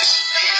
Yes.